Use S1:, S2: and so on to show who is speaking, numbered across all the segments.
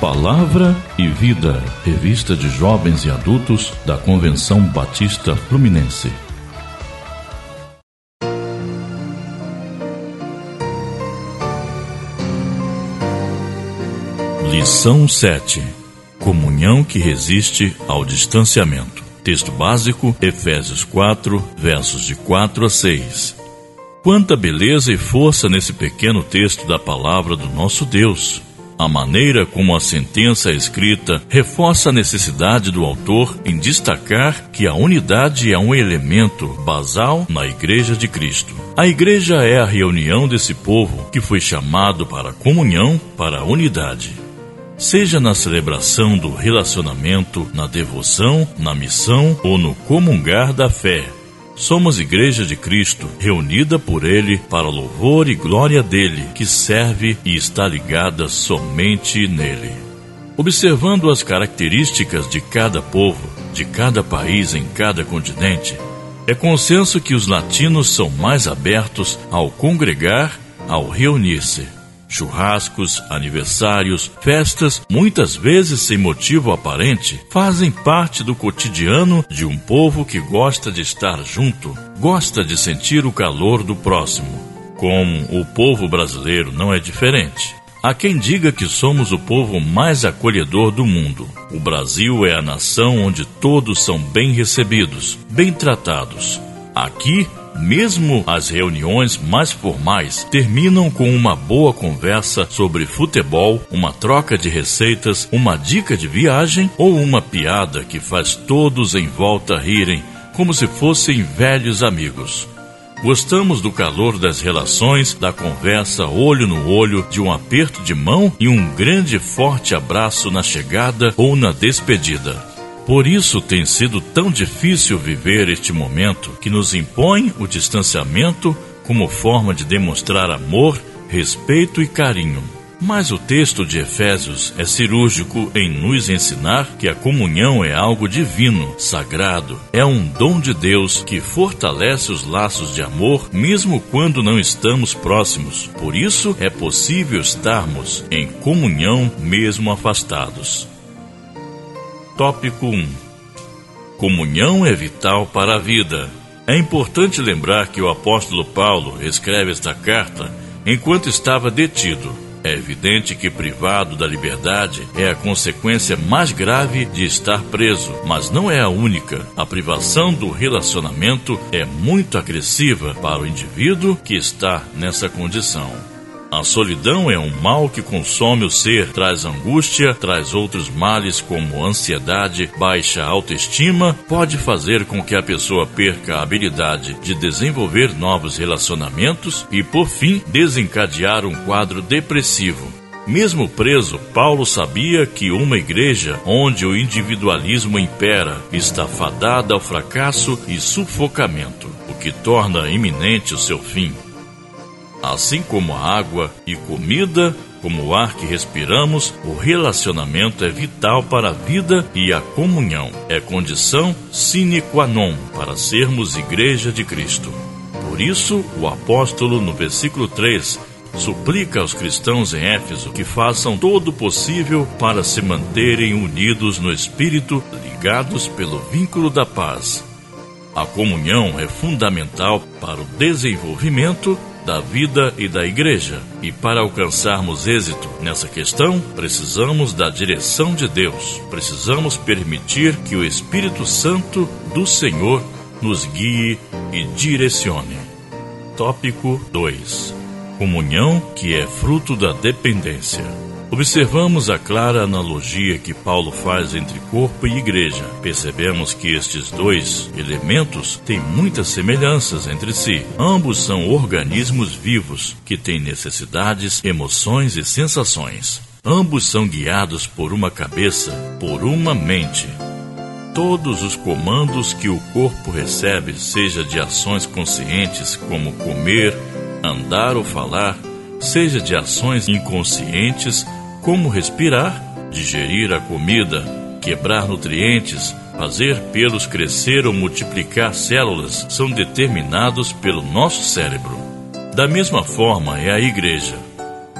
S1: Palavra e Vida, revista de jovens e adultos da Convenção Batista Fluminense. Lição 7: Comunhão que resiste ao distanciamento. Texto básico, Efésios 4, versos de 4 a 6. Quanta beleza e força nesse pequeno texto da palavra do nosso Deus. A maneira como a sentença é escrita reforça a necessidade do autor em destacar que a unidade é um elemento basal na Igreja de Cristo. A igreja é a reunião desse povo que foi chamado para a comunhão, para a unidade. Seja na celebração do relacionamento, na devoção, na missão ou no comungar da fé, Somos Igreja de Cristo, reunida por Ele para louvor e glória dele, que serve e está ligada somente nele. Observando as características de cada povo, de cada país em cada continente, é consenso que os latinos são mais abertos ao congregar, ao reunir-se. Churrascos, aniversários, festas, muitas vezes sem motivo aparente, fazem parte do cotidiano de um povo que gosta de estar junto, gosta de sentir o calor do próximo. Como o povo brasileiro não é diferente. Há quem diga que somos o povo mais acolhedor do mundo. O Brasil é a nação onde todos são bem recebidos, bem tratados. Aqui, mesmo as reuniões mais formais terminam com uma boa conversa sobre futebol, uma troca de receitas, uma dica de viagem ou uma piada que faz todos em volta rirem, como se fossem velhos amigos. Gostamos do calor das relações, da conversa olho no olho, de um aperto de mão e um grande forte abraço na chegada ou na despedida. Por isso tem sido tão difícil viver este momento que nos impõe o distanciamento como forma de demonstrar amor, respeito e carinho. Mas o texto de Efésios é cirúrgico em nos ensinar que a comunhão é algo divino, sagrado, é um dom de Deus que fortalece os laços de amor mesmo quando não estamos próximos. Por isso é possível estarmos em comunhão mesmo afastados. Tópico 1 Comunhão é vital para a vida. É importante lembrar que o apóstolo Paulo escreve esta carta enquanto estava detido. É evidente que privado da liberdade é a consequência mais grave de estar preso, mas não é a única. A privação do relacionamento é muito agressiva para o indivíduo que está nessa condição. A solidão é um mal que consome o ser, traz angústia, traz outros males como ansiedade, baixa autoestima, pode fazer com que a pessoa perca a habilidade de desenvolver novos relacionamentos e, por fim, desencadear um quadro depressivo. Mesmo preso, Paulo sabia que uma igreja onde o individualismo impera está fadada ao fracasso e sufocamento, o que torna iminente o seu fim. Assim como a água e comida, como o ar que respiramos, o relacionamento é vital para a vida e a comunhão. É condição sine qua non para sermos igreja de Cristo. Por isso, o apóstolo, no versículo 3, suplica aos cristãos em Éfeso que façam todo o possível para se manterem unidos no espírito, ligados pelo vínculo da paz. A comunhão é fundamental para o desenvolvimento da vida e da igreja. E para alcançarmos êxito nessa questão, precisamos da direção de Deus. Precisamos permitir que o Espírito Santo do Senhor nos guie e direcione. Tópico 2: Comunhão que é fruto da dependência. Observamos a clara analogia que Paulo faz entre corpo e igreja. Percebemos que estes dois elementos têm muitas semelhanças entre si. Ambos são organismos vivos que têm necessidades, emoções e sensações. Ambos são guiados por uma cabeça, por uma mente. Todos os comandos que o corpo recebe, seja de ações conscientes como comer, andar ou falar, seja de ações inconscientes como respirar, digerir a comida, quebrar nutrientes, fazer pelos crescer ou multiplicar células são determinados pelo nosso cérebro. Da mesma forma é a igreja.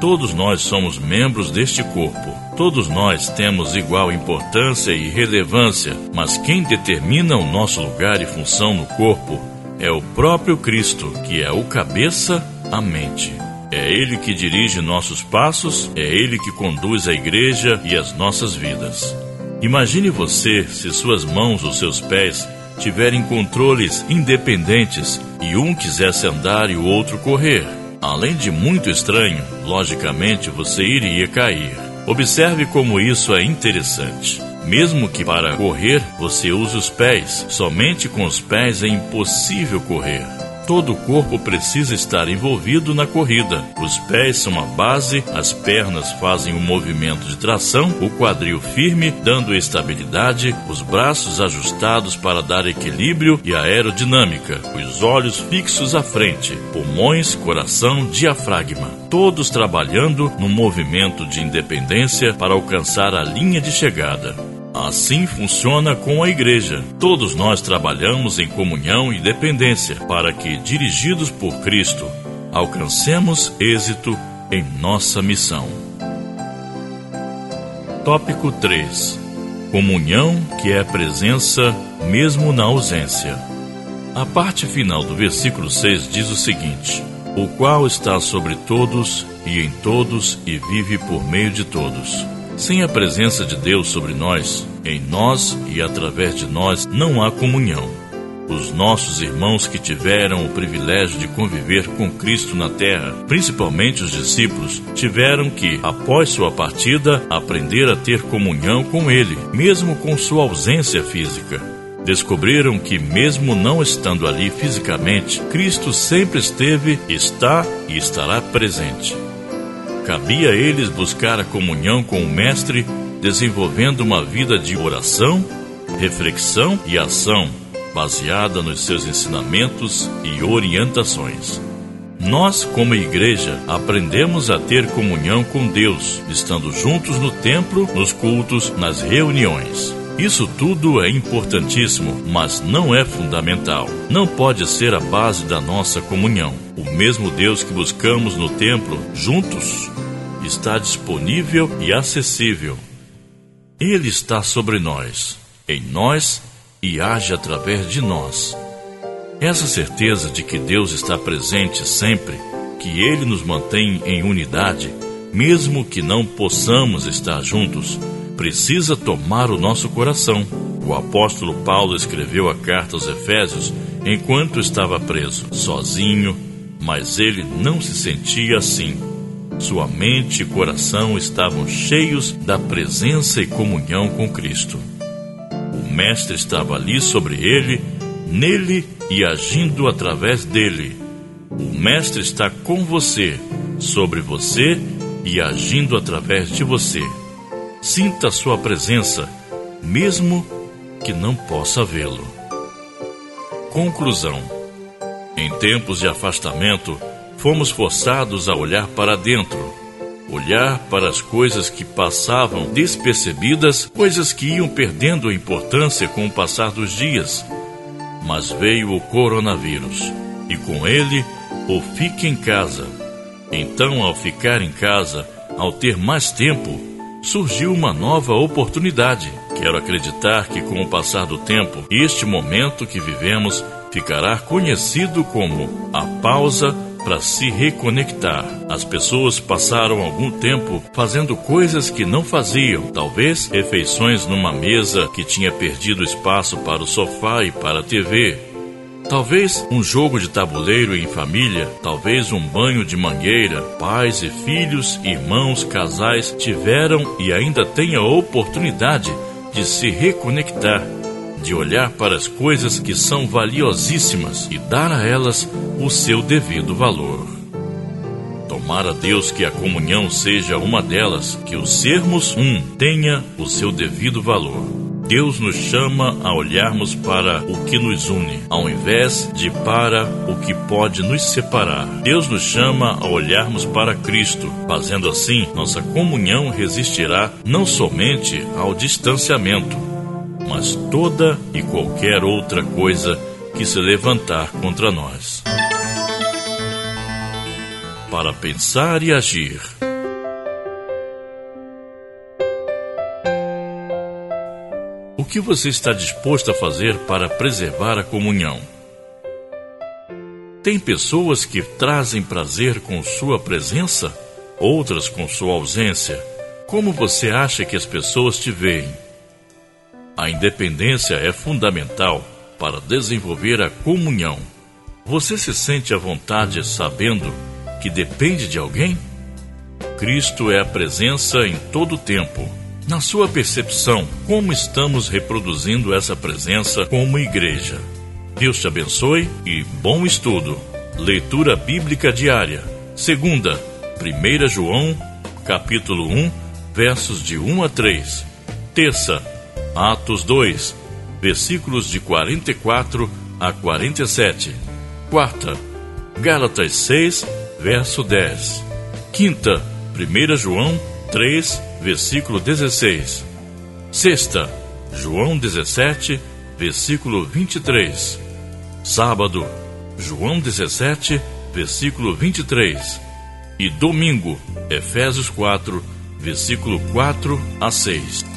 S1: Todos nós somos membros deste corpo. Todos nós temos igual importância e relevância, mas quem determina o nosso lugar e função no corpo é o próprio Cristo, que é o cabeça, a mente. É Ele que dirige nossos passos, é Ele que conduz a igreja e as nossas vidas. Imagine você se suas mãos ou seus pés tiverem controles independentes e um quisesse andar e o outro correr. Além de muito estranho, logicamente você iria cair. Observe como isso é interessante. Mesmo que para correr você use os pés, somente com os pés é impossível correr. Todo o corpo precisa estar envolvido na corrida. Os pés são a base, as pernas fazem o um movimento de tração, o quadril firme, dando estabilidade, os braços ajustados para dar equilíbrio e aerodinâmica, os olhos fixos à frente, pulmões, coração, diafragma, todos trabalhando no movimento de independência para alcançar a linha de chegada. Assim funciona com a igreja. Todos nós trabalhamos em comunhão e dependência para que, dirigidos por Cristo, alcancemos êxito em nossa missão. Tópico 3: Comunhão que é presença mesmo na ausência. A parte final do versículo 6 diz o seguinte: O qual está sobre todos e em todos e vive por meio de todos sem a presença de Deus sobre nós, em nós e através de nós, não há comunhão. Os nossos irmãos que tiveram o privilégio de conviver com Cristo na terra, principalmente os discípulos, tiveram que, após sua partida, aprender a ter comunhão com Ele, mesmo com sua ausência física. Descobriram que, mesmo não estando ali fisicamente, Cristo sempre esteve, está e estará presente. Cabia a eles buscar a comunhão com o Mestre, desenvolvendo uma vida de oração, reflexão e ação, baseada nos seus ensinamentos e orientações. Nós, como igreja, aprendemos a ter comunhão com Deus, estando juntos no templo, nos cultos, nas reuniões. Isso tudo é importantíssimo, mas não é fundamental. Não pode ser a base da nossa comunhão. O mesmo Deus que buscamos no templo, juntos, está disponível e acessível. Ele está sobre nós, em nós e age através de nós. Essa certeza de que Deus está presente sempre, que Ele nos mantém em unidade, mesmo que não possamos estar juntos, precisa tomar o nosso coração. O apóstolo Paulo escreveu a carta aos Efésios enquanto estava preso, sozinho, mas ele não se sentia assim. Sua mente e coração estavam cheios da presença e comunhão com Cristo. O Mestre estava ali sobre ele, nele e agindo através dele. O Mestre está com você, sobre você e agindo através de você. Sinta sua presença, mesmo que não possa vê-lo. Conclusão: Em tempos de afastamento, fomos forçados a olhar para dentro, olhar para as coisas que passavam despercebidas, coisas que iam perdendo importância com o passar dos dias. Mas veio o coronavírus e com ele o fique em casa. Então, ao ficar em casa, ao ter mais tempo, surgiu uma nova oportunidade. Quero acreditar que, com o passar do tempo, este momento que vivemos ficará conhecido como a pausa para se reconectar. As pessoas passaram algum tempo fazendo coisas que não faziam, talvez refeições numa mesa que tinha perdido espaço para o sofá e para a TV, Talvez um jogo de tabuleiro em família, talvez um banho de mangueira, pais e filhos, irmãos, casais tiveram e ainda têm a oportunidade de se reconectar, de olhar para as coisas que são valiosíssimas e dar a elas o seu devido valor. Tomara Deus que a comunhão seja uma delas, que o sermos um tenha o seu devido valor. Deus nos chama a olharmos para o que nos une, ao invés de para o que pode nos separar. Deus nos chama a olharmos para Cristo. Fazendo assim, nossa comunhão resistirá não somente ao distanciamento, mas toda e qualquer outra coisa que se levantar contra nós. Para pensar e agir que você está disposto a fazer para preservar a comunhão? Tem pessoas que trazem prazer com sua presença, outras com sua ausência. Como você acha que as pessoas te veem? A independência é fundamental para desenvolver a comunhão. Você se sente à vontade sabendo que depende de alguém? Cristo é a presença em todo o tempo. Na sua percepção, como estamos reproduzindo essa presença como igreja? Deus te abençoe e bom estudo. Leitura bíblica diária. Segunda, 1 João, capítulo 1, versos de 1 a 3. Terça, Atos 2, versículos de 44 a 47. Quarta, Gálatas 6, verso 10. Quinta, 1 João 3, versículo 16. Sexta, João 17, versículo 23. Sábado, João 17, versículo 23. E domingo, Efésios 4, versículo 4 a 6.